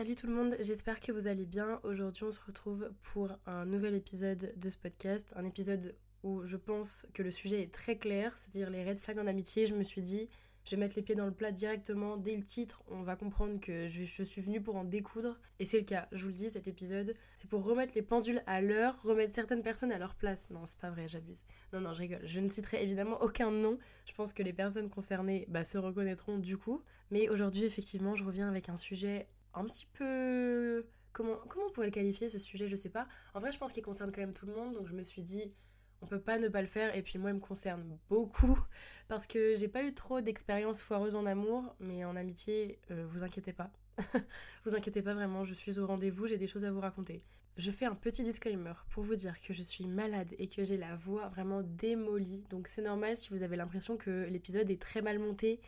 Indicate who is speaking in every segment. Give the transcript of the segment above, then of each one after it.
Speaker 1: Salut tout le monde, j'espère que vous allez bien. Aujourd'hui on se retrouve pour un nouvel épisode de ce podcast, un épisode où je pense que le sujet est très clair, c'est-à-dire les red flags en amitié. Je me suis dit, je vais mettre les pieds dans le plat directement dès le titre, on va comprendre que je, suis venue pour en découdre. Et c'est le cas, je vous le dis, cet épisode, c'est pour remettre les pendules à l'heure, remettre certaines personnes à leur place. Non, c'est pas vrai, j'abuse. Non, non, je rigole. Je ne citerai évidemment aucun nom. Je pense que les personnes concernées bah, se reconnaîtront du coup. Mais aujourd'hui, effectivement, je reviens avec un sujet un petit peu... Comment, on pourrait le qualifier ce sujet Je sais pas. En vrai, je pense qu'il concerne quand même tout le monde, donc je me suis dit, on peut pas ne pas le faire. Et puis moi, il me concerne beaucoup parce que j'ai pas eu trop d'expériences foireuses en amour, mais en amitié, euh, vous inquiétez pas. vous inquiétez pas vraiment, je suis au rendez-vous, j'ai des choses à vous raconter. Je fais un petit disclaimer pour vous dire que je suis malade et que j'ai la voix vraiment démolie. Donc c'est normal si vous avez l'impression que l'épisode est très mal monté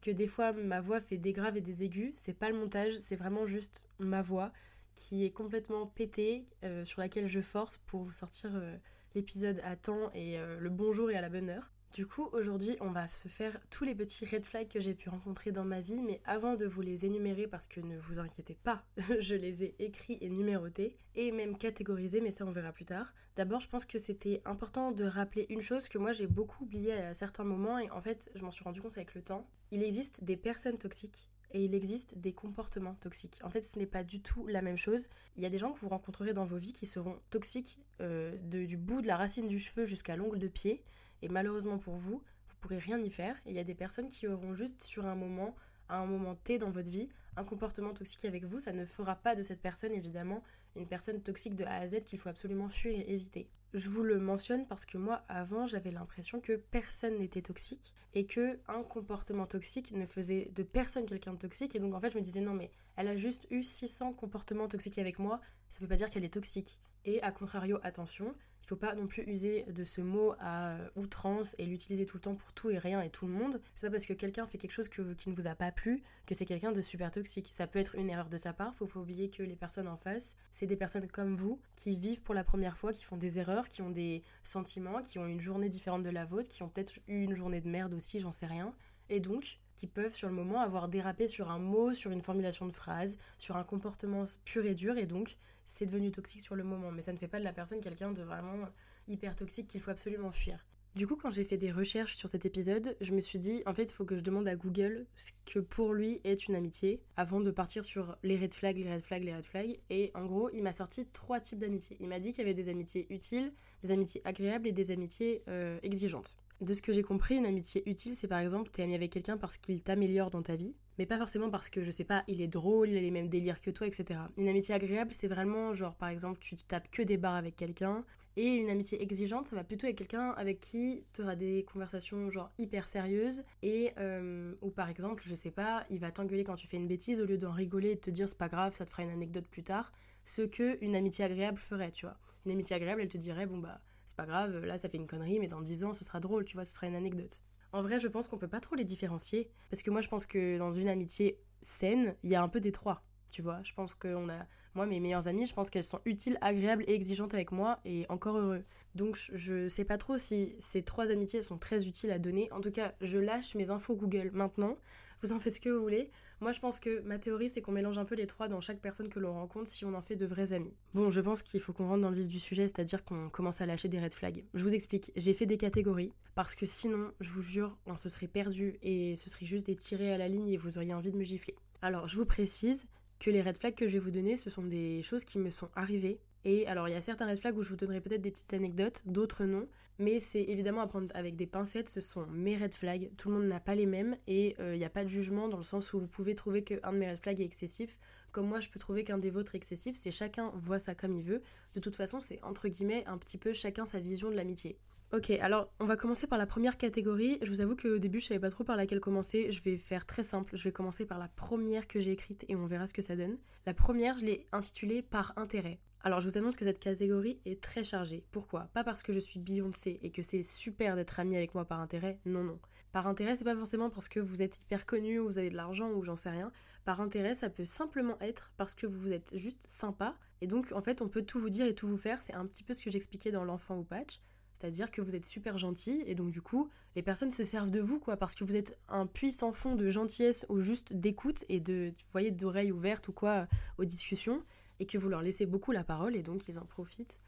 Speaker 1: que des fois ma voix fait des graves et des aigus. C'est pas le montage, c'est vraiment juste ma voix qui est complètement pétée, euh, sur laquelle je force pour vous sortir. Euh, l'épisode à temps et euh, le bonjour et à la bonne heure. Du coup, aujourd'hui, on va se faire tous les petits red flags que j'ai pu rencontrer dans ma vie, mais avant de vous les énumérer, parce que ne vous inquiétez pas, je les ai écrits et numérotés, et même catégorisés, mais ça on verra plus tard. D'abord, je pense que c'était important de rappeler une chose que moi j'ai beaucoup oublié à certains moments, et en fait, je m'en suis rendu compte avec le temps. Il existe des personnes toxiques et il existe des comportements toxiques. En fait, ce n'est pas du tout la même chose. Il y a des gens que vous rencontrerez dans vos vies qui seront toxiques euh, du bout de la racine du cheveu jusqu'à l'ongle de pied, et malheureusement pour vous, vous pourrez rien y faire. Et il y a des personnes qui auront juste sur un moment, à un moment T dans votre vie, un comportement toxique avec vous. Ça ne fera pas de cette personne évidemment une personne toxique de A à Z qu'il faut absolument fuir et éviter. Je vous le mentionne parce que moi, avant, j'avais l'impression que personne n'était toxique et que un comportement toxique ne faisait de personne quelqu'un de toxique. Et donc, en fait, je me disais, non, mais elle a juste eu 600 comportements toxiques avec moi, ça veut pas dire qu'elle est toxique. Et à contrario, attention, il faut pas non plus user de ce mot à outrance et l'utiliser tout le temps pour tout et rien et tout le monde. C'est pas parce que quelqu'un fait quelque chose qui ne vous a pas plu que c'est quelqu'un de super toxique. Ça peut être une erreur de sa part, faut pas oublier que les personnes en face, c'est des personnes comme vous qui vivent pour la première fois, qui font des erreurs, qui ont des sentiments, qui ont une journée différente de la vôtre, qui ont peut-être eu une journée de merde aussi, j'en sais rien. Et donc, qui peuvent sur le moment avoir dérapé sur un mot, sur une formulation de phrase, sur un comportement pur et dur, et donc c'est devenu toxique sur le moment. Mais ça ne fait pas de la personne quelqu'un de vraiment hyper toxique qu'il faut absolument fuir. Du coup, quand j'ai fait des recherches sur cet épisode, je me suis dit, en fait, il faut que je demande à Google ce que pour lui est une amitié, avant de partir sur les red flags, les red flags, les red flags. Et en gros, il m'a sorti trois types d'amitiés. Il m'a dit qu'il y avait des amitiés utiles, des amitiés agréables et des amitiés euh, exigeantes. De ce que j'ai compris, une amitié utile, c'est par exemple, t'es ami avec quelqu'un parce qu'il t'améliore dans ta vie mais pas forcément parce que je sais pas, il est drôle, il a les mêmes délires que toi, etc. Une amitié agréable, c'est vraiment genre par exemple tu tapes que des barres avec quelqu'un, et une amitié exigeante, ça va plutôt être quelqu'un avec qui tu auras des conversations genre hyper sérieuses, et euh, ou par exemple, je sais pas, il va t'engueuler quand tu fais une bêtise au lieu d'en rigoler et de te dire c'est pas grave, ça te fera une anecdote plus tard, ce que une amitié agréable ferait, tu vois. Une amitié agréable, elle te dirait bon bah c'est pas grave, là ça fait une connerie, mais dans 10 ans ce sera drôle, tu vois, ce sera une anecdote. En vrai, je pense qu'on peut pas trop les différencier. Parce que moi, je pense que dans une amitié saine, il y a un peu des trois. Tu vois, je pense qu'on a. Moi, mes meilleures amies, je pense qu'elles sont utiles, agréables et exigeantes avec moi et encore heureux. Donc, je sais pas trop si ces trois amitiés sont très utiles à donner. En tout cas, je lâche mes infos Google maintenant vous en faites ce que vous voulez. Moi, je pense que ma théorie, c'est qu'on mélange un peu les trois dans chaque personne que l'on rencontre si on en fait de vrais amis. Bon, je pense qu'il faut qu'on rentre dans le vif du sujet, c'est-à-dire qu'on commence à lâcher des red flags. Je vous explique, j'ai fait des catégories, parce que sinon, je vous jure, on se serait perdu et ce serait juste des tirés à la ligne et vous auriez envie de me gifler. Alors, je vous précise que les red flags que je vais vous donner, ce sont des choses qui me sont arrivées et alors, il y a certains red flags où je vous donnerai peut-être des petites anecdotes, d'autres non. Mais c'est évidemment à prendre avec des pincettes, ce sont mes red flags. Tout le monde n'a pas les mêmes et euh, il n'y a pas de jugement dans le sens où vous pouvez trouver qu'un de mes red flags est excessif, comme moi je peux trouver qu'un des vôtres est excessif. C'est chacun voit ça comme il veut. De toute façon, c'est entre guillemets un petit peu chacun sa vision de l'amitié. Ok, alors on va commencer par la première catégorie. Je vous avoue qu'au début je savais pas trop par laquelle commencer. Je vais faire très simple. Je vais commencer par la première que j'ai écrite et on verra ce que ça donne. La première, je l'ai intitulée par intérêt. Alors je vous annonce que cette catégorie est très chargée. Pourquoi? Pas parce que je suis Beyoncé et que c'est super d'être ami avec moi par intérêt, non non. Par intérêt, c'est pas forcément parce que vous êtes hyper connu ou vous avez de l'argent ou j'en sais rien. Par intérêt, ça peut simplement être parce que vous êtes juste sympa et donc en fait on peut tout vous dire et tout vous faire. C'est un petit peu ce que j'expliquais dans l'enfant ou patch. C'est-à-dire que vous êtes super gentil et donc du coup, les personnes se servent de vous quoi parce que vous êtes un puissant fond de gentillesse ou juste d'écoute et de vous voyez d'oreilles ouvertes ou quoi aux discussions et que vous leur laissez beaucoup la parole et donc ils en profitent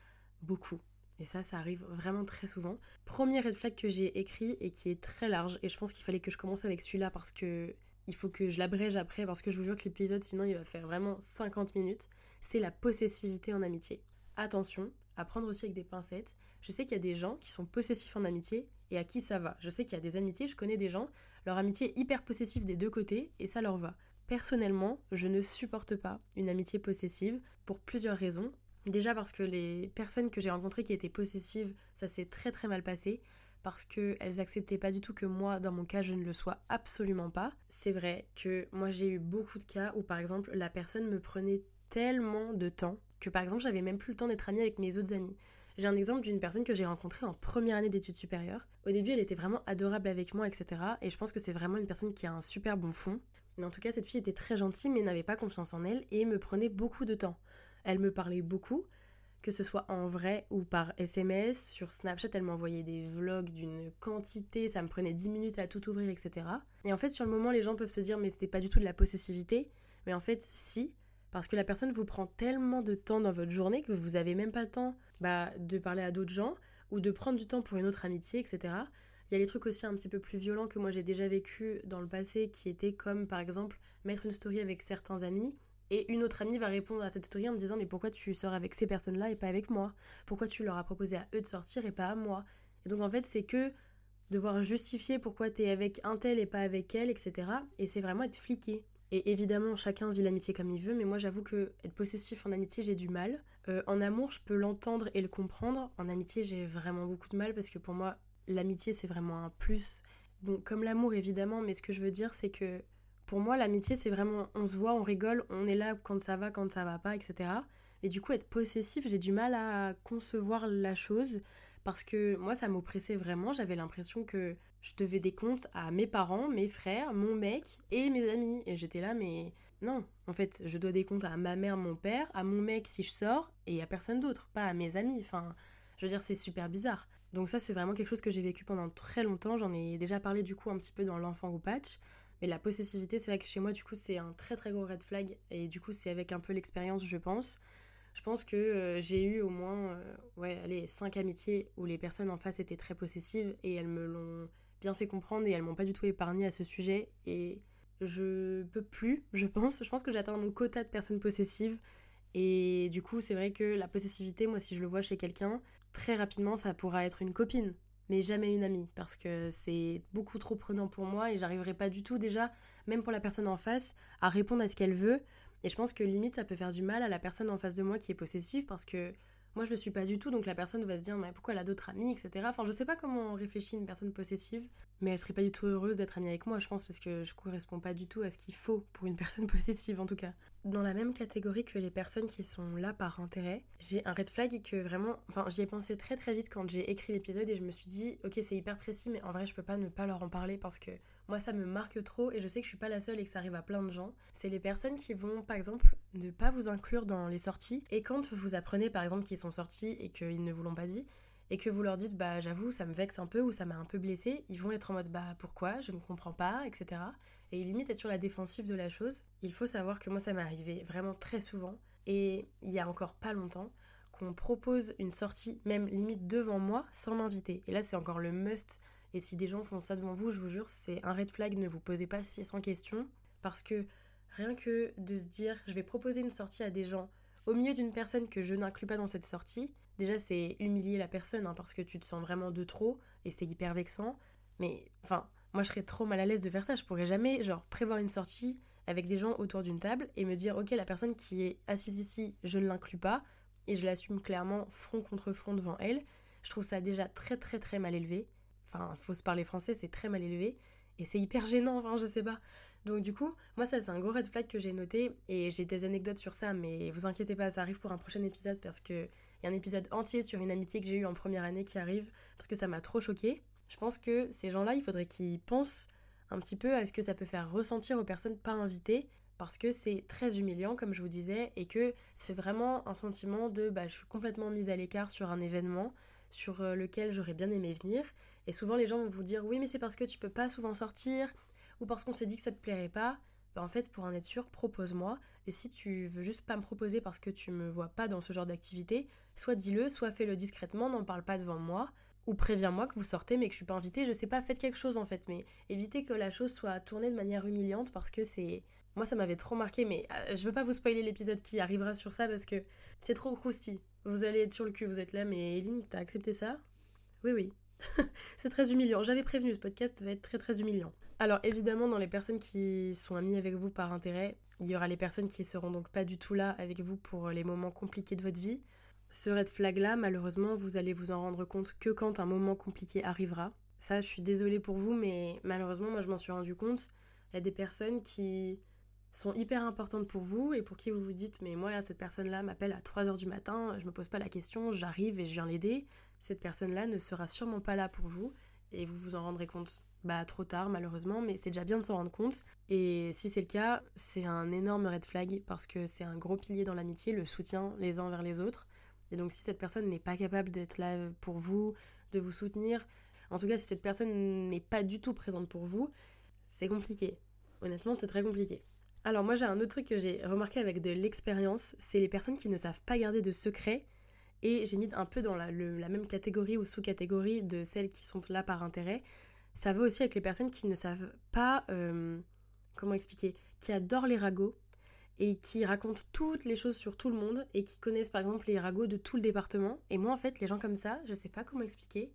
Speaker 1: beaucoup. Et ça, ça arrive vraiment très souvent. Premier red flag que j'ai écrit et qui est très large, et je pense qu'il fallait que je commence avec celui-là parce que il faut que je l'abrège après, parce que je vous jure que l'épisode, sinon, il va faire vraiment 50 minutes. C'est la possessivité en amitié. Attention, à prendre aussi avec des pincettes. Je sais qu'il y a des gens qui sont possessifs en amitié et à qui ça va. Je sais qu'il y a des amitiés, je connais des gens, leur amitié est hyper possessive des deux côtés et ça leur va. Personnellement, je ne supporte pas une amitié possessive pour plusieurs raisons. Déjà parce que les personnes que j'ai rencontrées qui étaient possessives, ça s'est très très mal passé parce qu'elles acceptaient pas du tout que moi, dans mon cas, je ne le sois absolument pas. C'est vrai que moi j'ai eu beaucoup de cas où par exemple la personne me prenait tellement de temps que par exemple j'avais même plus le temps d'être amie avec mes autres amis. J'ai un exemple d'une personne que j'ai rencontrée en première année d'études supérieures. Au début, elle était vraiment adorable avec moi, etc. Et je pense que c'est vraiment une personne qui a un super bon fond. Mais en tout cas, cette fille était très gentille, mais n'avait pas confiance en elle et me prenait beaucoup de temps. Elle me parlait beaucoup, que ce soit en vrai ou par SMS. Sur Snapchat, elle m'envoyait des vlogs d'une quantité, ça me prenait 10 minutes à tout ouvrir, etc. Et en fait, sur le moment, les gens peuvent se dire, mais c'était pas du tout de la possessivité. Mais en fait, si, parce que la personne vous prend tellement de temps dans votre journée que vous avez même pas le temps bah, de parler à d'autres gens ou de prendre du temps pour une autre amitié, etc. Il y a les trucs aussi un petit peu plus violents que moi j'ai déjà vécu dans le passé qui étaient comme par exemple mettre une story avec certains amis et une autre amie va répondre à cette story en me disant mais pourquoi tu sors avec ces personnes-là et pas avec moi? Pourquoi tu leur as proposé à eux de sortir et pas à moi? Et donc en fait c'est que devoir justifier pourquoi tu es avec un tel et pas avec elle, etc. Et c'est vraiment être fliqué. Et évidemment, chacun vit l'amitié comme il veut, mais moi j'avoue que être possessif en amitié, j'ai du mal. Euh, en amour, je peux l'entendre et le comprendre. En amitié, j'ai vraiment beaucoup de mal parce que pour moi, l'amitié, c'est vraiment un plus. Bon, comme l'amour, évidemment, mais ce que je veux dire, c'est que pour moi, l'amitié, c'est vraiment on se voit, on rigole, on est là quand ça va, quand ça va pas, etc. Et du coup, être possessif, j'ai du mal à concevoir la chose parce que moi, ça m'oppressait vraiment. J'avais l'impression que je devais des comptes à mes parents, mes frères, mon mec et mes amis. Et j'étais là, mais non, en fait, je dois des comptes à ma mère, mon père, à mon mec si je sors et à personne d'autre, pas à mes amis. Enfin, je veux dire, c'est super bizarre. Donc ça, c'est vraiment quelque chose que j'ai vécu pendant très longtemps. J'en ai déjà parlé du coup un petit peu dans l'enfant ou patch. Mais la possessivité, c'est vrai que chez moi, du coup, c'est un très très gros red flag. Et du coup, c'est avec un peu l'expérience, je pense. Je pense que euh, j'ai eu au moins, euh, ouais, allez, cinq amitiés où les personnes en face étaient très possessives et elles me l'ont bien fait comprendre et elles m'ont pas du tout épargné à ce sujet. Et je peux plus, je pense. Je pense que j'ai atteint mon quota de personnes possessives. Et du coup, c'est vrai que la possessivité, moi, si je le vois chez quelqu'un, très rapidement, ça pourra être une copine mais jamais une amie parce que c'est beaucoup trop prenant pour moi et j'arriverai pas du tout déjà, même pour la personne en face, à répondre à ce qu'elle veut. Et je pense que limite ça peut faire du mal à la personne en face de moi qui est possessive parce que moi je le suis pas du tout donc la personne va se dire mais pourquoi elle a d'autres amis etc. Enfin je sais pas comment on réfléchit une personne possessive mais elle serait pas du tout heureuse d'être amie avec moi je pense parce que je correspond pas du tout à ce qu'il faut pour une personne possessive en tout cas dans la même catégorie que les personnes qui sont là par intérêt. J'ai un red flag que vraiment, enfin j'y ai pensé très très vite quand j'ai écrit l'épisode et je me suis dit ok c'est hyper précis mais en vrai je peux pas ne pas leur en parler parce que moi ça me marque trop et je sais que je suis pas la seule et que ça arrive à plein de gens. C'est les personnes qui vont par exemple ne pas vous inclure dans les sorties et quand vous apprenez par exemple qu'ils sont sortis et qu'ils ne vous l'ont pas dit, et que vous leur dites bah j'avoue ça me vexe un peu ou ça m'a un peu blessé, ils vont être en mode bah pourquoi, je ne comprends pas, etc et limite être sur la défensive de la chose. Il faut savoir que moi ça m'est arrivé vraiment très souvent. Et il y a encore pas longtemps qu'on propose une sortie même limite devant moi sans m'inviter. Et là c'est encore le must. Et si des gens font ça devant vous, je vous jure, c'est un red flag, ne vous posez pas 600 questions parce que rien que de se dire je vais proposer une sortie à des gens au milieu d'une personne que je n'inclus pas dans cette sortie, déjà c'est humilier la personne hein, parce que tu te sens vraiment de trop et c'est hyper vexant. Mais enfin, moi, je serais trop mal à l'aise de faire ça. Je pourrais jamais, genre, prévoir une sortie avec des gens autour d'une table et me dire, ok, la personne qui est assise ici, je ne l'inclus pas et je l'assume clairement front contre front devant elle. Je trouve ça déjà très, très, très mal élevé. Enfin, faut se parler français, c'est très mal élevé et c'est hyper gênant, enfin, je sais pas. Donc, du coup, moi, ça, c'est un gros red flag que j'ai noté et j'ai des anecdotes sur ça, mais vous inquiétez pas, ça arrive pour un prochain épisode parce que y a un épisode entier sur une amitié que j'ai eue en première année qui arrive parce que ça m'a trop choqué. Je pense que ces gens-là, il faudrait qu'ils pensent un petit peu à ce que ça peut faire ressentir aux personnes pas invitées parce que c'est très humiliant comme je vous disais et que c'est vraiment un sentiment de bah, je suis complètement mise à l'écart sur un événement sur euh, lequel j'aurais bien aimé venir. Et souvent les gens vont vous dire oui mais c'est parce que tu peux pas souvent sortir ou parce qu'on s'est dit que ça te plairait pas. Bah, en fait pour en être sûr propose-moi. Et si tu veux juste pas me proposer parce que tu me vois pas dans ce genre d'activité, soit dis-le, soit fais-le discrètement, n'en parle pas devant moi. Ou préviens-moi que vous sortez mais que je suis pas invitée, je sais pas, faites quelque chose en fait, mais évitez que la chose soit tournée de manière humiliante parce que c'est moi, ça m'avait trop marqué, mais euh, je veux pas vous spoiler l'épisode qui arrivera sur ça parce que c'est trop croustillant. Vous allez être sur le cul, vous êtes là, mais Eline, t'as accepté ça? Oui, oui. c'est très humiliant. J'avais prévenu, ce podcast va être très très humiliant. Alors évidemment, dans les personnes qui sont amies avec vous par intérêt, il y aura les personnes qui seront donc pas du tout là avec vous pour les moments compliqués de votre vie. Ce red flag-là, malheureusement, vous allez vous en rendre compte que quand un moment compliqué arrivera. Ça, je suis désolée pour vous, mais malheureusement, moi je m'en suis rendu compte. Il y a des personnes qui sont hyper importantes pour vous et pour qui vous vous dites mais moi cette personne-là m'appelle à 3h du matin, je me pose pas la question, j'arrive et je viens l'aider. Cette personne-là ne sera sûrement pas là pour vous et vous vous en rendrez compte bah trop tard malheureusement mais c'est déjà bien de s'en rendre compte et si c'est le cas, c'est un énorme red flag parce que c'est un gros pilier dans l'amitié, le soutien les uns vers les autres. Et donc si cette personne n'est pas capable d'être là pour vous, de vous soutenir, en tout cas si cette personne n'est pas du tout présente pour vous, c'est compliqué. Honnêtement, c'est très compliqué. Alors moi j'ai un autre truc que j'ai remarqué avec de l'expérience, c'est les personnes qui ne savent pas garder de secrets. Et j'ai mis un peu dans la, même catégorie ou sous-catégorie de celles qui sont là par intérêt. Ça va aussi avec les personnes qui ne savent pas, euh, comment expliquer, qui adorent les ragots et qui racontent toutes les choses sur tout le monde et qui connaissent par exemple les ragots de tout le département. Et moi en fait, les gens comme ça, je sais pas comment expliquer,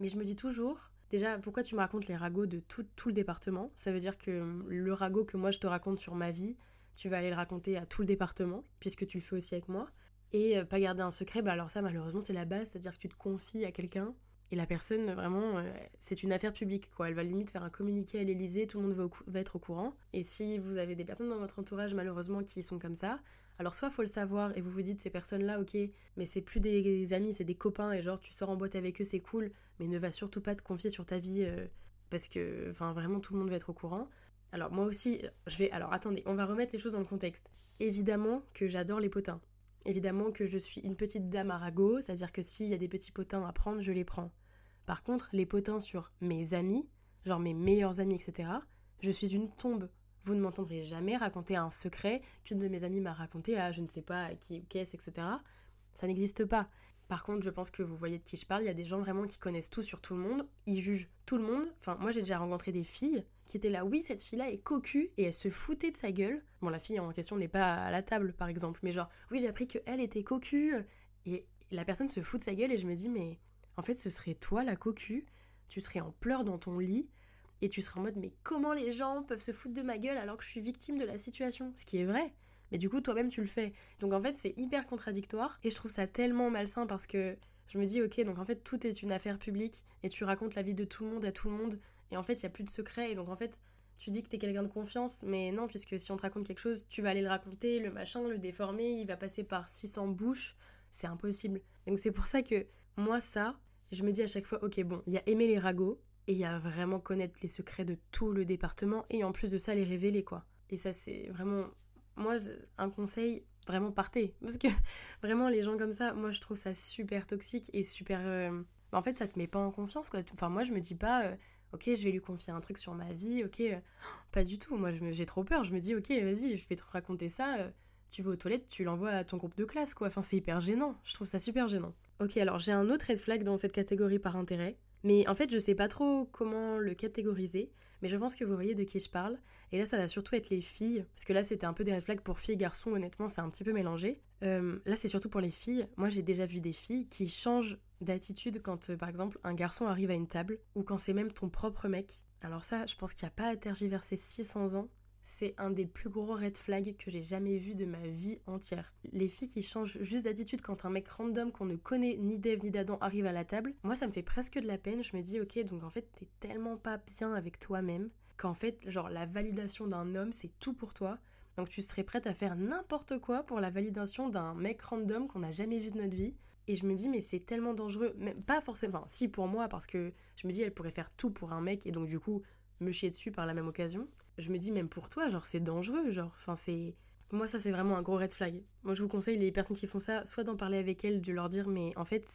Speaker 1: mais je me dis toujours, Déjà, pourquoi tu me racontes les ragots de tout, le département? Ça veut dire que le ragot que moi je te raconte sur ma vie, tu vas aller le raconter à tout le département, puisque tu le fais aussi avec moi. Et euh, pas garder un secret, bah alors ça malheureusement c'est la base, c'est-à-dire que tu te confies à quelqu'un et la personne vraiment euh, c'est une affaire publique quoi. Elle va limite faire un communiqué à l'Elysée, tout le monde va, être au courant. Et si vous avez des personnes dans votre entourage malheureusement qui sont comme ça, alors soit faut le savoir et vous vous dites ces personnes-là, ok, mais c'est plus des amis, c'est des copains et genre tu sors en boîte avec eux, c'est cool, mais ne va surtout pas te confier sur ta vie euh, parce que, enfin vraiment tout le monde va être au courant. Alors moi aussi, je vais, alors attendez, on va remettre les choses dans le contexte. Évidemment que j'adore les potins. Évidemment que je suis une petite dame à ragot, c'est-à-dire que s'il y a des petits potins à prendre, je les prends. Par contre, les potins sur mes amis, genre mes meilleurs amis, etc., je suis une tombe. Vous ne m'entendrez jamais raconter un secret qu'une de mes amies m'a raconté à je ne sais pas à qui ou qu'est-ce, etc. Ça n'existe pas. Par contre, je pense que vous voyez de qui je parle, il y a des gens vraiment qui connaissent tout sur tout le monde, ils jugent tout le monde. Enfin, moi j'ai déjà rencontré des filles qui étaient là, oui, cette fille-là est cocu, et elle se foutait de sa gueule. Bon, la fille en question n'est pas à la table, par exemple, mais genre, oui, j'ai appris qu'elle était cocu, et la personne se fout de sa gueule, et je me dis, mais en fait, ce serait toi la cocu, tu serais en pleurs dans ton lit, et tu seras en mode mais comment les gens peuvent se foutre de ma gueule alors que je suis victime de la situation? Ce qui est vrai. Mais du coup, toi-même, tu le fais. Donc en fait, c'est hyper contradictoire. Et je trouve ça tellement malsain parce que je me dis, ok, donc en fait, tout est une affaire publique. Et tu racontes la vie de tout le monde à tout le monde. Et en fait, il n'y a plus de secret. Et donc en fait, tu dis que t'es quelqu'un de confiance. Mais non, puisque si on te raconte quelque chose, tu vas aller le raconter, le machin, le déformer. Il va passer par 600 bouches. C'est impossible. Donc c'est pour ça que moi, ça, je me dis à chaque fois, ok, bon, il y a aimer les ragots et a vraiment connaître les secrets de tout le département et en plus de ça les révéler quoi. Et ça c'est vraiment moi un conseil vraiment partez parce que vraiment les gens comme ça moi je trouve ça super toxique et super euh, bah, en fait ça te met pas en confiance quoi. Enfin moi je me dis pas euh, OK, je vais lui confier un truc sur ma vie, OK, euh, pas du tout. Moi j'ai trop peur, je me dis OK, vas-y, je vais te raconter ça tu vas aux toilettes, tu l'envoies à ton groupe de classe, quoi. Enfin, c'est hyper gênant. Je trouve ça super gênant. Ok, alors j'ai un autre red flag dans cette catégorie par intérêt. Mais en fait, je sais pas trop comment le catégoriser, mais je pense que vous voyez de qui je parle. Et là, ça va surtout être les filles, parce que là, c'était un peu des red flags pour filles et garçons, honnêtement, c'est un petit peu mélangé. Euh, là, c'est surtout pour les filles. Moi, j'ai déjà vu des filles qui changent d'attitude quand, euh, par exemple, un garçon arrive à une table, ou quand c'est même ton propre mec. Alors ça, je pense qu'il n'y a pas à tergiverser 600 ans c'est un des plus gros red flags que j'ai jamais vu de ma vie entière. Les filles qui changent juste d'attitude quand un mec random qu'on ne connaît ni d'Eve ni d'Adam arrive à la table, moi ça me fait presque de la peine. Je me dis, ok, donc en fait t'es tellement pas bien avec toi-même qu'en fait, genre la validation d'un homme c'est tout pour toi. Donc tu serais prête à faire n'importe quoi pour la validation d'un mec random qu'on n'a jamais vu de notre vie. Et je me dis, mais c'est tellement dangereux. Même pas forcément, enfin, si pour moi, parce que je me dis, elle pourrait faire tout pour un mec et donc du coup me chier dessus par la même occasion je me dis même pour toi, genre c'est dangereux, genre, enfin c'est... Moi ça c'est vraiment un gros red flag. Moi je vous conseille les personnes qui font ça, soit d'en parler avec elles, de leur dire mais en fait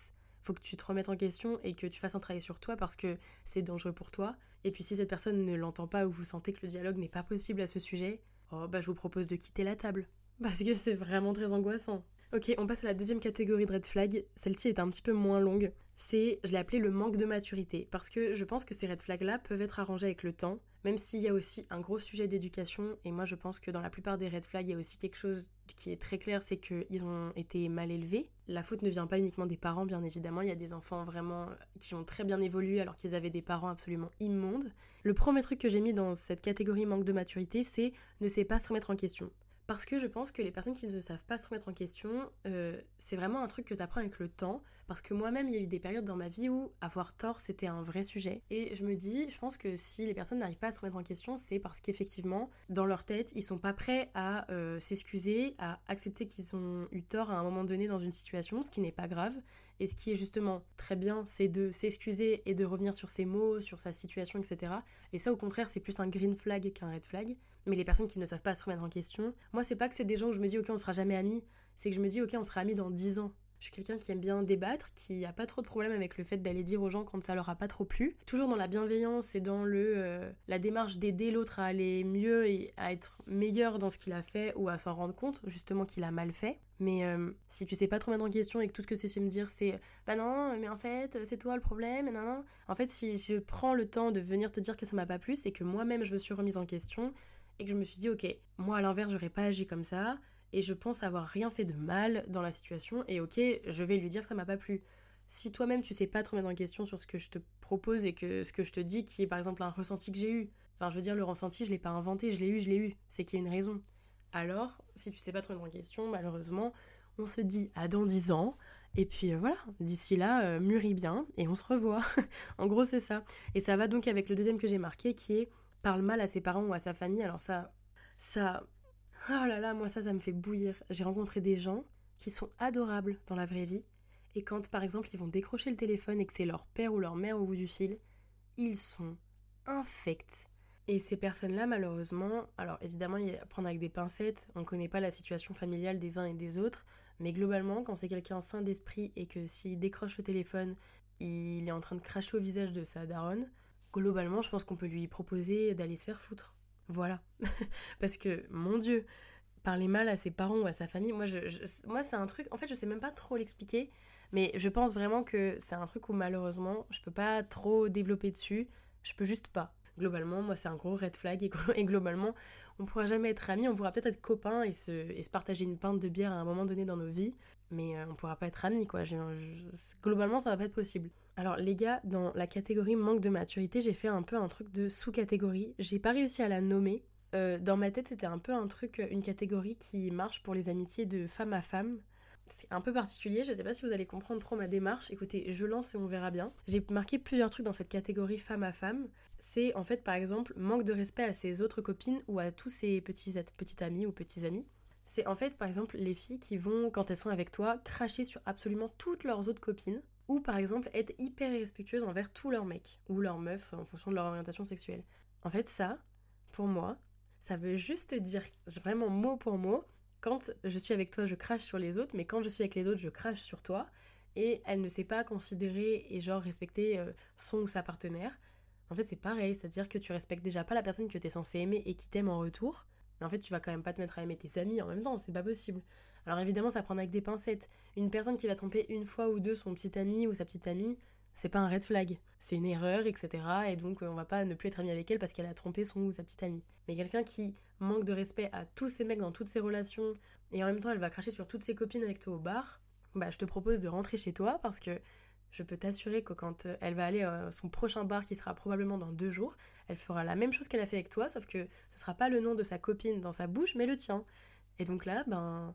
Speaker 1: faut que tu te remettes en question et que tu fasses un travail sur toi parce que c'est dangereux pour toi. Et puis si cette personne ne l'entend pas ou vous sentez que le dialogue n'est pas possible à ce sujet, oh bah je vous propose de quitter la table. Parce que c'est vraiment très angoissant. Ok, on passe à la deuxième catégorie de red flag. Celle-ci est un petit peu moins longue. C'est, je l'ai appelé le manque de maturité. Parce que je pense que ces red flags-là peuvent être arrangés avec le temps. Même s'il y a aussi un gros sujet d'éducation. Et moi, je pense que dans la plupart des red flags, il y a aussi quelque chose qui est très clair c'est qu'ils ont été mal élevés. La faute ne vient pas uniquement des parents, bien évidemment. Il y a des enfants vraiment qui ont très bien évolué alors qu'ils avaient des parents absolument immondes. Le premier truc que j'ai mis dans cette catégorie manque de maturité, c'est ne sait pas se remettre en question. Parce que je pense que les personnes qui ne savent pas se remettre en question, euh, c'est vraiment un truc que tu apprends avec le temps. Parce que moi-même, il y a eu des périodes dans ma vie où avoir tort, c'était un vrai sujet. Et je me dis, je pense que si les personnes n'arrivent pas à se remettre en question, c'est parce qu'effectivement, dans leur tête, ils sont pas prêts à euh, s'excuser, à accepter qu'ils ont eu tort à un moment donné dans une situation, ce qui n'est pas grave. Et ce qui est justement très bien, c'est de s'excuser et de revenir sur ses mots, sur sa situation, etc. Et ça, au contraire, c'est plus un green flag qu'un red flag. Mais les personnes qui ne savent pas se remettre en question, moi, c'est pas que c'est des gens où je me dis, ok, on sera jamais amis, c'est que je me dis, ok, on sera amis dans 10 ans. Je suis quelqu'un qui aime bien débattre, qui a pas trop de problème avec le fait d'aller dire aux gens quand ça leur a pas trop plu. Toujours dans la bienveillance et dans le euh, la démarche d'aider l'autre à aller mieux et à être meilleur dans ce qu'il a fait ou à s'en rendre compte justement qu'il a mal fait. Mais euh, si tu sais pas trop mettre en question et que tout ce que tu sais me dire c'est bah non, mais en fait c'est toi le problème, non, non. En fait, si je prends le temps de venir te dire que ça m'a pas plu, c'est que moi-même je me suis remise en question et que je me suis dit, ok, moi à l'inverse, j'aurais pas agi comme ça, et je pense avoir rien fait de mal dans la situation, et ok, je vais lui dire que ça m'a pas plu. Si toi-même tu sais pas te remettre en question sur ce que je te propose et que ce que je te dis, qui est par exemple un ressenti que j'ai eu, enfin je veux dire, le ressenti, je l'ai pas inventé, je l'ai eu, je l'ai eu, c'est qu'il y a une raison. Alors, si tu sais pas te remettre en question, malheureusement, on se dit à dans 10 ans, et puis euh, voilà, d'ici là, euh, mûris bien et on se revoit. en gros, c'est ça. Et ça va donc avec le deuxième que j'ai marqué qui est parle mal à ses parents ou à sa famille, alors ça, ça, oh là là, moi ça, ça me fait bouillir. J'ai rencontré des gens qui sont adorables dans la vraie vie, et quand par exemple ils vont décrocher le téléphone et que c'est leur père ou leur mère au bout du fil, ils sont infects. Et ces personnes-là, malheureusement, alors évidemment, il y a prendre avec des pincettes, on ne connaît pas la situation familiale des uns et des autres, mais globalement, quand c'est quelqu'un sain d'esprit et que s'il décroche le téléphone, il est en train de cracher au visage de sa daronne, globalement, je pense qu'on peut lui proposer d'aller se faire foutre. Voilà. Parce que, mon Dieu, parler mal à ses parents ou à sa famille, moi, c'est un truc, en fait, je sais même pas trop l'expliquer, mais je pense vraiment que c'est un truc où malheureusement, je peux pas trop développer dessus, je peux juste pas. Globalement, moi, c'est un gros red flag et, globalement, on pourra jamais être amis, on pourra peut-être être copains et se, et se partager une pinte de bière à un moment donné dans nos vies, mais euh, on pourra pas être amis, quoi. globalement, ça va pas être possible. Alors les gars, dans la catégorie manque de maturité, j'ai fait un peu un truc de sous-catégorie. J'ai pas réussi à la nommer. Euh, dans ma tête, c'était un peu un truc, une catégorie qui marche pour les amitiés de femme à femme. C'est un peu particulier, je sais pas si vous allez comprendre trop ma démarche. Écoutez, je lance et on verra bien. J'ai marqué plusieurs trucs dans cette catégorie femme à femme. C'est en fait par exemple manque de respect à ses autres copines ou à tous ses petits, petits amis ou petits amis. C'est en fait par exemple les filles qui vont, quand elles sont avec toi, cracher sur absolument toutes leurs autres copines ou par exemple être hyper irrespectueuse envers tous leurs mecs ou leurs meufs en fonction de leur orientation sexuelle. En fait, ça, pour moi, ça veut juste dire vraiment mot pour mot, quand je suis avec toi, je crache sur les autres, mais quand je suis avec les autres, je crache sur toi. Et elle ne sait pas considérer et genre respecter euh, son ou sa partenaire. En fait, c'est pareil, c'est-à-dire que tu respectes déjà pas la personne que tu es censé aimer et qui t'aime en retour. Mais en fait, tu vas quand même pas te mettre à aimer tes amis en même temps, c'est pas possible. Alors évidemment, ça prend avec des pincettes. Une personne qui va tromper une fois ou deux son petit ami ou sa petite amie, c'est pas un red flag. C'est une erreur, etc. Et donc euh, on va pas ne plus être ami avec elle parce qu'elle a trompé son ou sa petite amie. Mais quelqu'un qui manque de respect à tous ses mecs dans toutes ses relations et en même temps elle va cracher sur toutes ses copines avec toi au bar, bah je te propose de rentrer chez toi parce que je peux t'assurer que quand euh, elle va aller à son prochain bar qui sera probablement dans deux jours, elle fera la même chose qu'elle a fait avec toi, sauf que ce sera pas le nom de sa copine dans sa bouche, mais le tien. Et donc là, ben,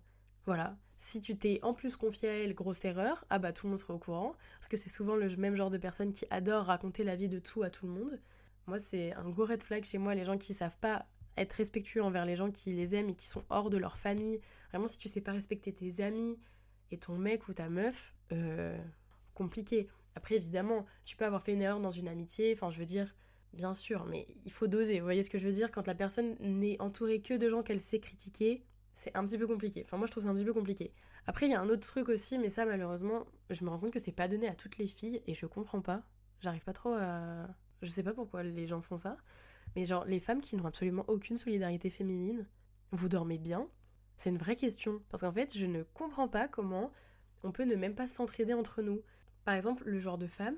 Speaker 1: voilà. Si tu t'es en plus confié à elle, grosse erreur, ah bah tout le monde sera au courant. Parce que c'est souvent le même genre de personne qui adore raconter la vie de tout à tout le monde. Moi, c'est un gros red flag chez moi, les gens qui savent pas être respectueux envers les gens qui les aiment et qui sont hors de leur famille. Vraiment, si tu sais pas respecter tes amis et ton mec ou ta meuf, euh, compliqué. Après, évidemment, tu peux avoir fait une erreur dans une amitié, enfin, je veux dire, bien sûr, mais il faut doser. Vous voyez ce que je veux dire? Quand la personne n'est entourée que de gens qu'elle sait critiquer, c'est un petit peu compliqué. Enfin, moi, je trouve ça un petit peu compliqué. Après, il y a un autre truc aussi, mais ça, malheureusement, je me rends compte que c'est pas donné à toutes les filles et je comprends pas. J'arrive pas trop à. Je sais pas pourquoi les gens font ça. Mais genre, les femmes qui n'ont absolument aucune solidarité féminine, vous dormez bien? C'est une vraie question. Parce qu'en fait, je ne comprends pas comment on peut ne même pas s'entraider entre nous. Par exemple, le genre de femme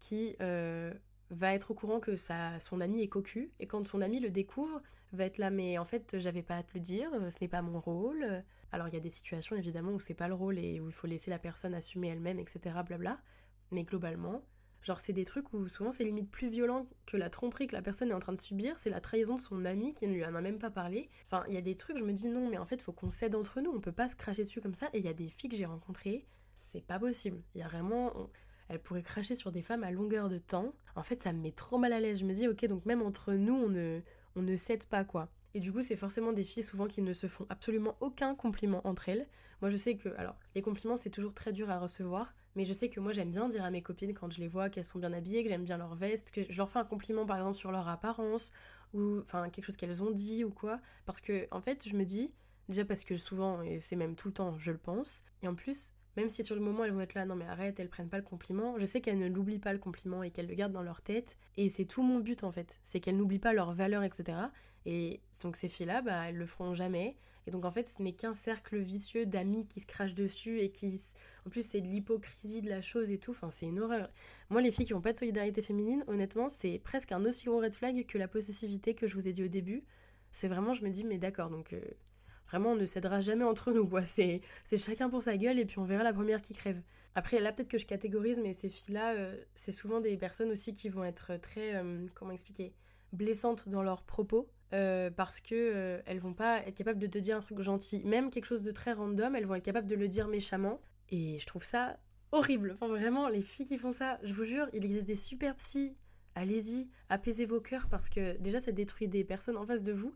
Speaker 1: qui euh, va être au courant que sa, son ami est cocu, et quand son ami le découvre, va être là, mais en fait, j'avais pas à te le dire, ce n'est pas mon rôle. Alors, il y a des situations évidemment où c'est pas le rôle et où il faut laisser la personne assumer elle-même, etc. Blabla. Mais globalement, genre, c'est des trucs où souvent c'est limite plus violent que la tromperie que la personne est en train de subir, c'est la trahison de son ami qui ne lui en a même pas parlé. Enfin, il y a des trucs, je me dis non, mais en fait, faut qu'on cède entre nous, on peut pas se cracher dessus comme ça. Et il y a des filles que j'ai rencontrées, c'est pas possible. Il y a vraiment elle pourrait cracher sur des femmes à longueur de temps. En fait, ça me met trop mal à l'aise. Je me dis, ok, donc même entre nous, on ne, on ne cède pas, quoi. Et du coup, c'est forcément des filles souvent qui ne se font absolument aucun compliment entre elles. Moi, je sais que, alors, les compliments, c'est toujours très dur à recevoir, mais je sais que moi, j'aime bien dire à mes copines quand je les vois qu'elles sont bien habillées, que j'aime bien leur veste, que je leur fais un compliment, par exemple, sur leur apparence, ou enfin, quelque chose qu'elles ont dit ou quoi. Parce que, en fait, je me dis, déjà parce que souvent, et c'est même tout le temps, je le pense, et en plus, même si sur le moment elles vont être là, non mais arrête, elles prennent pas le compliment, je sais qu'elles ne l'oublient pas le compliment et qu'elles le gardent dans leur tête. Et c'est tout mon but en fait, c'est qu'elles n'oublient pas leur valeur, etc. Et donc ces filles-là, bah, elles le feront jamais. Et donc en fait, ce n'est qu'un cercle vicieux d'amis qui se crachent dessus et qui... En plus, c'est de l'hypocrisie de la chose et tout. Enfin, c'est une horreur. Moi, les filles qui n'ont pas de solidarité féminine, honnêtement, c'est presque un aussi gros red flag que la possessivité que je vous ai dit au début. C'est vraiment, je me dis, mais d'accord, donc... Euh, Vraiment, on ne cédera jamais entre nous, quoi. C'est chacun pour sa gueule et puis on verra la première qui crève. Après, là, peut-être que je catégorise, mais ces filles-là, euh, c'est souvent des personnes aussi qui vont être très, euh, comment expliquer, blessantes dans leurs propos. Euh, parce que elles vont pas être capables de te dire un truc gentil, même quelque chose de très random, elles vont être capables de le dire méchamment. Et je trouve ça horrible. Vraiment, les filles qui font ça, je vous jure, il existe des super psys. Allez-y, apaisez vos cœurs parce que déjà, ça détruit des personnes en face de vous.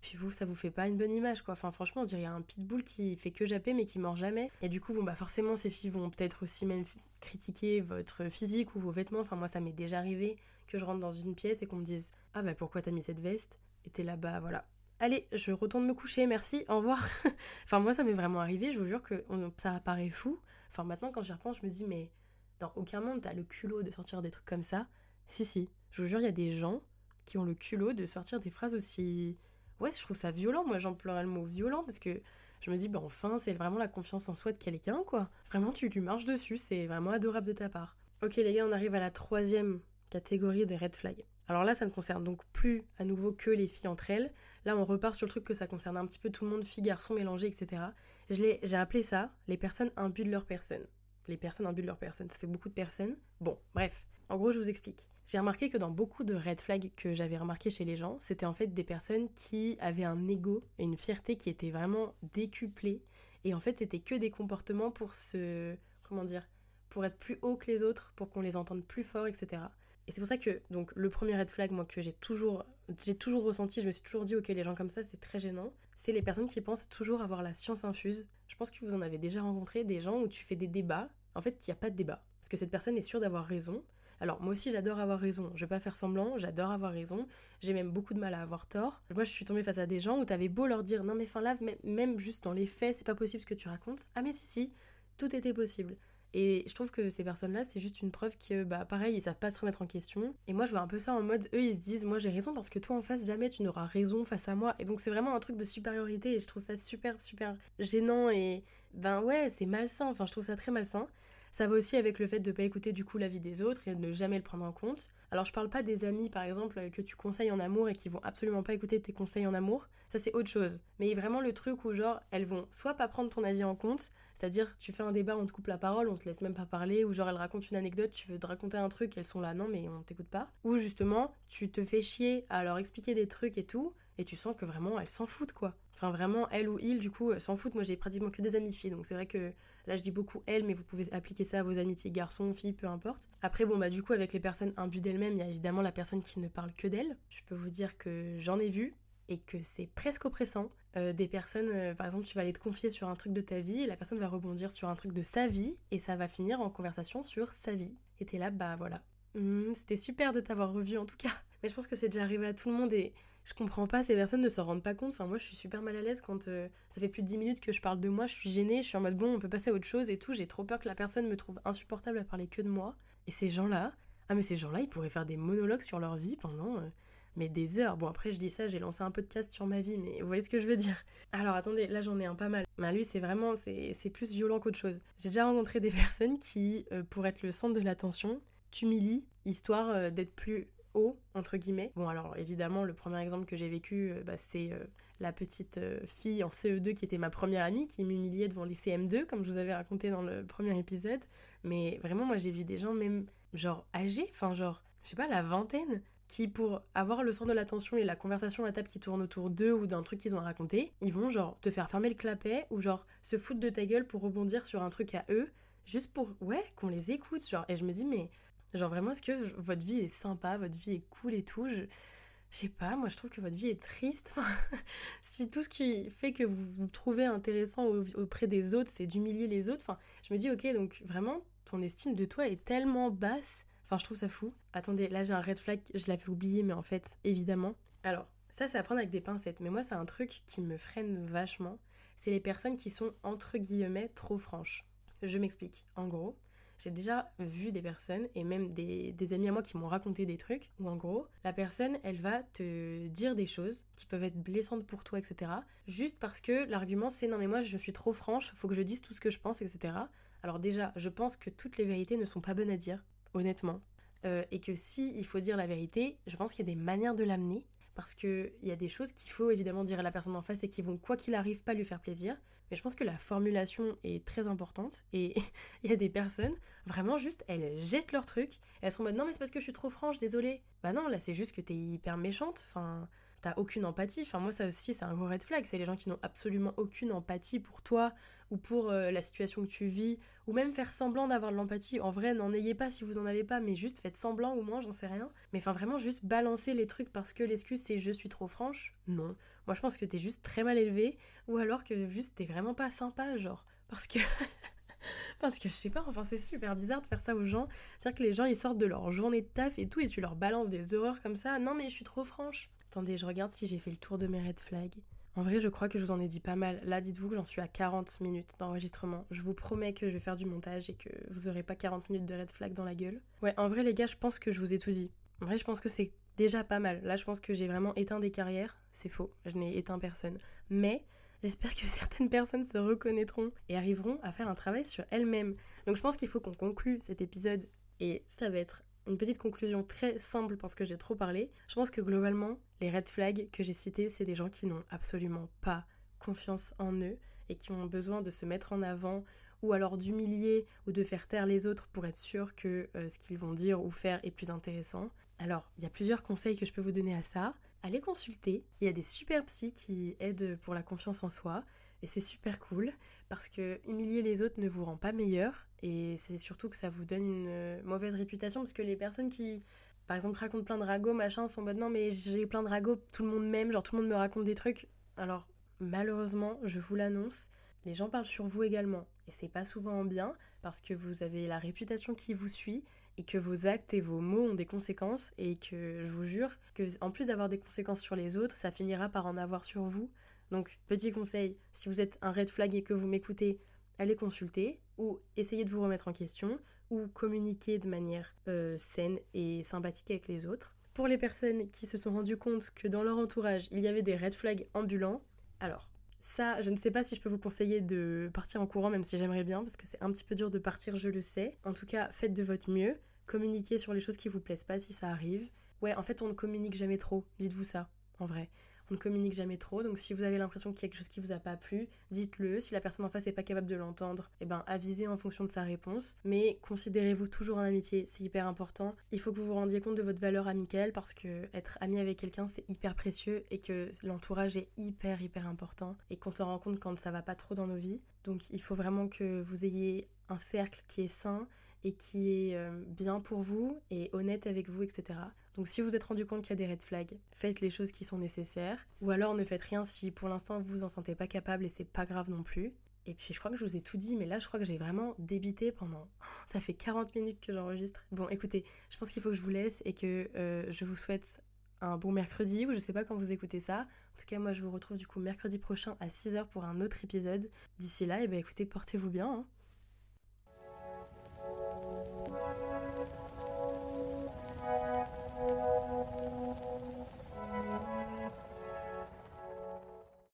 Speaker 1: Puis vous, ça vous fait pas une bonne image, quoi. Enfin, franchement, on dirait un pitbull qui fait que japper mais qui mord jamais. Et du coup, bon, bah forcément, ces filles vont peut-être aussi même critiquer votre physique ou vos vêtements. Enfin, moi, ça m'est déjà arrivé que je rentre dans une pièce et qu'on me dise Ah, bah pourquoi t'as mis cette veste? Et t'es là, bah voilà. Allez, je retourne me coucher, merci, au revoir. enfin, moi, ça m'est vraiment arrivé, je vous jure que ça paraît fou. Enfin, maintenant, quand j'y repense, je me dis Mais dans aucun monde, t'as le culot de sortir des trucs comme ça. Si, si, je vous jure, il y a des gens qui ont le culot de sortir des phrases aussi ouais, je trouve ça violent. Moi, j'emploierais le mot violent parce que je me dis, bah enfin, c'est vraiment la confiance en soi de quelqu'un, quoi. Vraiment, tu lui marches dessus, c'est vraiment adorable de ta part. Ok, les gars, on arrive à la troisième catégorie des red flags. Alors là, ça ne concerne donc plus à nouveau que les filles entre elles. Là, on repart sur le truc que ça concerne un petit peu tout le monde, filles, garçons mélangés, etc. J'ai appelé ça les personnes imbues de leur personne. Les personnes imbues de leur personne, ça fait beaucoup de personnes. Bon, bref, en gros, je vous explique. J'ai remarqué que dans beaucoup de red flags que j'avais remarqué chez les gens, c'était en fait des personnes qui avaient un ego et une fierté qui était vraiment décuplés. Et en fait, c'était que des comportements pour se. Comment dire Pour être plus haut que les autres, pour qu'on les entende plus fort, etc. Et c'est pour ça que, le premier red flag, moi, que j'ai toujours, j'ai toujours ressenti, je me suis toujours dit, ok, les gens comme ça, c'est très gênant, c'est les personnes qui pensent toujours avoir la science infuse. Je pense que vous en avez déjà rencontré des gens où tu fais des débats. En fait, il n'y a pas de débat. Parce que cette personne est sûre d'avoir raison. Alors moi aussi j'adore avoir raison, je vais pas faire semblant, j'adore avoir raison, j'ai même beaucoup de mal à avoir tort. Moi je suis tombée face à des gens où t'avais beau leur dire non mais fin là, même juste dans les faits c'est pas possible ce que tu racontes. Ah mais si si, tout était possible. Et je trouve que ces personnes-là, c'est juste une preuve que, bah, pareil, ils savent pas se remettre en question. Et moi, je vois un peu ça en mode, eux, ils se disent, moi, j'ai raison parce que toi, en face, jamais tu n'auras raison face à moi. Et donc, c'est vraiment un truc de supériorité et je trouve ça super, super gênant et, ben ouais, c'est malsain. Enfin, je trouve ça très malsain. Ça va aussi avec le fait de ne pas écouter du coup l'avis des autres et de ne jamais le prendre en compte. Alors je parle pas des amis par exemple que tu conseilles en amour et qui vont absolument pas écouter tes conseils en amour, ça c'est autre chose. Mais vraiment le truc où genre elles vont soit pas prendre ton avis en compte, c'est-à-dire tu fais un débat, on te coupe la parole, on te laisse même pas parler, ou genre elles racontent une anecdote, tu veux te raconter un truc, elles sont là non mais on t'écoute pas. Ou justement tu te fais chier à leur expliquer des trucs et tout, et tu sens que vraiment elles s'en foutent quoi. Enfin, vraiment, elle ou il, du coup, euh, s'en foutent. Moi, j'ai pratiquement que des amis filles. Donc, c'est vrai que là, je dis beaucoup elle, mais vous pouvez appliquer ça à vos amitiés garçons, filles, peu importe. Après, bon, bah, du coup, avec les personnes imbues d'elles-mêmes, il y a évidemment la personne qui ne parle que d'elle. Je peux vous dire que j'en ai vu et que c'est presque oppressant. Euh, des personnes, euh, par exemple, tu vas aller te confier sur un truc de ta vie et la personne va rebondir sur un truc de sa vie et ça va finir en conversation sur sa vie. Et t'es là, bah voilà. Hmm, c'était super de t'avoir revu en tout cas. Mais je pense que c'est déjà arrivé à tout le monde et je comprends pas, ces personnes ne s'en rendent pas compte. Enfin, moi, je suis super mal à l'aise quand euh, ça fait plus de 10 minutes que je parle de moi, je suis gênée, je suis en mode bon, on peut passer à autre chose et tout. J'ai trop peur que la personne me trouve insupportable à parler que de moi. Et ces gens-là, ah, mais ces gens-là, ils pourraient faire des monologues sur leur vie pendant. Euh, mais des heures. Bon, après, je dis ça, j'ai lancé un podcast sur ma vie, mais vous voyez ce que je veux dire. Alors, attendez, là, j'en ai un pas mal. Mais lui, c'est vraiment, c'est plus violent qu'autre chose. J'ai déjà rencontré des personnes qui, euh, pour être le centre de l'attention, t'humilient, histoire d'être plus haut, entre guillemets. Bon, alors évidemment, le premier exemple que j'ai vécu, euh, bah, c'est euh, la petite euh, fille en CE2 qui était ma première amie, qui m'humiliait devant les CM2, comme je vous avais raconté dans le premier épisode. Mais vraiment, moi, j'ai vu des gens même, genre, âgés, enfin, genre, je sais pas, la vingtaine, qui, pour avoir le centre de l'attention et la conversation à table qui tourne autour d'eux ou d'un truc qu'ils ont à raconter, ils vont, genre, te faire fermer le clapet ou, genre, se foutre de ta gueule pour rebondir sur un truc à eux, juste pour, ouais, qu'on les écoute, genre. Et je me dis, mais Genre vraiment, est-ce que votre vie est sympa, votre vie est cool et tout? Je, sais pas, moi je trouve que votre vie est triste. si tout ce qui fait que vous vous trouvez intéressant auprès des autres, c'est d'humilier les autres, enfin, je me dis, ok, donc vraiment, ton estime de toi est tellement basse. Enfin, je trouve ça fou. Attendez, là j'ai un red flag, je l'avais oublié, mais en fait, évidemment. Alors, ça c'est à prendre avec des pincettes, mais moi c'est un truc qui me freine vachement. C'est les personnes qui sont entre guillemets trop franches. Je m'explique. En gros, j'ai déjà vu des personnes et même des, amis à moi qui m'ont raconté des trucs où en gros, la personne, elle va te dire des choses qui peuvent être blessantes pour toi, etc. Juste parce que l'argument c'est non mais moi je suis trop franche, faut que je dise tout ce que je pense, etc. Alors déjà, je pense que toutes les vérités ne sont pas bonnes à dire, honnêtement. Euh, et que si il faut dire la vérité, je pense qu'il y a des manières de l'amener parce qu'il y a des choses qu'il faut évidemment dire à la personne en face et qui vont, quoi qu'il arrive, pas lui faire plaisir. Mais je pense que la formulation est très importante et il y a des personnes, vraiment juste, elles jettent leur truc. elles sont en mode non, mais c'est parce que je suis trop franche, désolée. Bah non, là c'est juste que t'es hyper méchante. Enfin, t'as aucune empathie. Enfin, moi, ça aussi, c'est un gros red flag. C'est les gens qui n'ont absolument aucune empathie pour toi ou pour euh, la situation que tu vis, ou même faire semblant d'avoir de l'empathie. En vrai, n'en ayez pas si vous en avez pas, mais juste faites semblant au moins, j'en sais rien. Mais enfin, vraiment, juste balancer les trucs parce que l'excuse c'est je suis trop franche. Non. Moi, je pense que t'es juste très mal élevé, ou alors que juste t'es vraiment pas sympa, genre. Parce que. Parce que je sais pas, enfin c'est super bizarre de faire ça aux gens. C'est-à-dire que les gens ils sortent de leur journée de taf et tout et tu leur balances des horreurs comme ça. Non mais je suis trop franche. Attendez, je regarde si j'ai fait le tour de mes red flags. En vrai, je crois que je vous en ai dit pas mal. Là, dites-vous que j'en suis à 40 minutes d'enregistrement. Je vous promets que je vais faire du montage et que vous aurez pas 40 minutes de red flag dans la gueule. Ouais, en vrai, les gars, je pense que je vous ai tout dit. En vrai, je pense que c'est déjà pas mal. Là, je pense que j'ai vraiment éteint des carrières. C'est faux, je n'ai éteint personne. Mais j'espère que certaines personnes se reconnaîtront et arriveront à faire un travail sur elles-mêmes. Donc, je pense qu'il faut qu'on conclue cet épisode et ça va être une petite conclusion très simple parce que j'ai trop parlé. Je pense que globalement, les red flags que j'ai cités, c'est des gens qui n'ont absolument pas confiance en eux et qui ont besoin de se mettre en avant ou alors d'humilier ou de faire taire les autres pour être sûr que euh, ce qu'ils vont dire ou faire est plus intéressant. Alors, il y a plusieurs conseils que je peux vous donner à ça. Allez consulter. Il y a des super psys qui aident pour la confiance en soi. Et c'est super cool parce que humilier les autres ne vous rend pas meilleur et c'est surtout que ça vous donne une euh, mauvaise réputation parce que les personnes qui, par exemple, racontent plein de ragots, machin, sont en non mais j'ai plein de ragots, tout le monde m'aime, genre tout le monde me raconte des trucs. Alors malheureusement, je vous l'annonce, les gens parlent sur vous également et c'est pas souvent en bien parce que vous avez la réputation qui vous suit et que vos actes et vos mots ont des conséquences et que je vous jure que en plus d'avoir des conséquences sur les autres, ça finira par en avoir sur vous. Donc, petit conseil, si vous êtes un red flag et que vous m'écoutez, allez consulter ou essayez de vous remettre en question ou communiquer de manière euh, saine et sympathique avec les autres. Pour les personnes qui se sont rendues compte que dans leur entourage, il y avait des red flags ambulants, alors ça, je ne sais pas si je peux vous conseiller de partir en courant, même si j'aimerais bien, parce que c'est un petit peu dur de partir, je le sais. En tout cas, faites de votre mieux, communiquez sur les choses qui vous plaisent pas si ça arrive. Ouais, en fait, on ne communique jamais trop, dites-vous ça, en vrai on ne communique jamais trop. Donc si vous avez l'impression qu'il y a quelque chose qui vous a pas plu, dites-le. Si la personne en face n'est pas capable de l'entendre, eh ben avisez en fonction de sa réponse. Mais considérez-vous toujours en amitié, c'est hyper important. Il faut que vous vous rendiez compte de votre valeur amicale parce que être ami avec quelqu'un c'est hyper précieux et que l'entourage est hyper hyper important et qu'on se rend compte quand ça va pas trop dans nos vies. Donc il faut vraiment que vous ayez un cercle qui est sain et qui est euh, bien pour vous et honnête avec vous, etc. Donc si vous êtes rendu compte qu'il y a des red flags, faites les choses qui sont nécessaires. Ou alors ne faites rien si pour l'instant vous vous en sentez pas capable et c'est pas grave non plus. Et puis je crois que je vous ai tout dit, mais là je crois que j'ai vraiment débité pendant... Ça fait 40 minutes que j'enregistre. Bon écoutez, je pense qu'il faut que je vous laisse et que euh, je vous souhaite un bon mercredi ou je sais pas quand vous écoutez ça. En tout cas, moi je vous retrouve du coup mercredi prochain à 6h pour un autre épisode. D'ici là, et eh ben écoutez, portez-vous bien. Hein.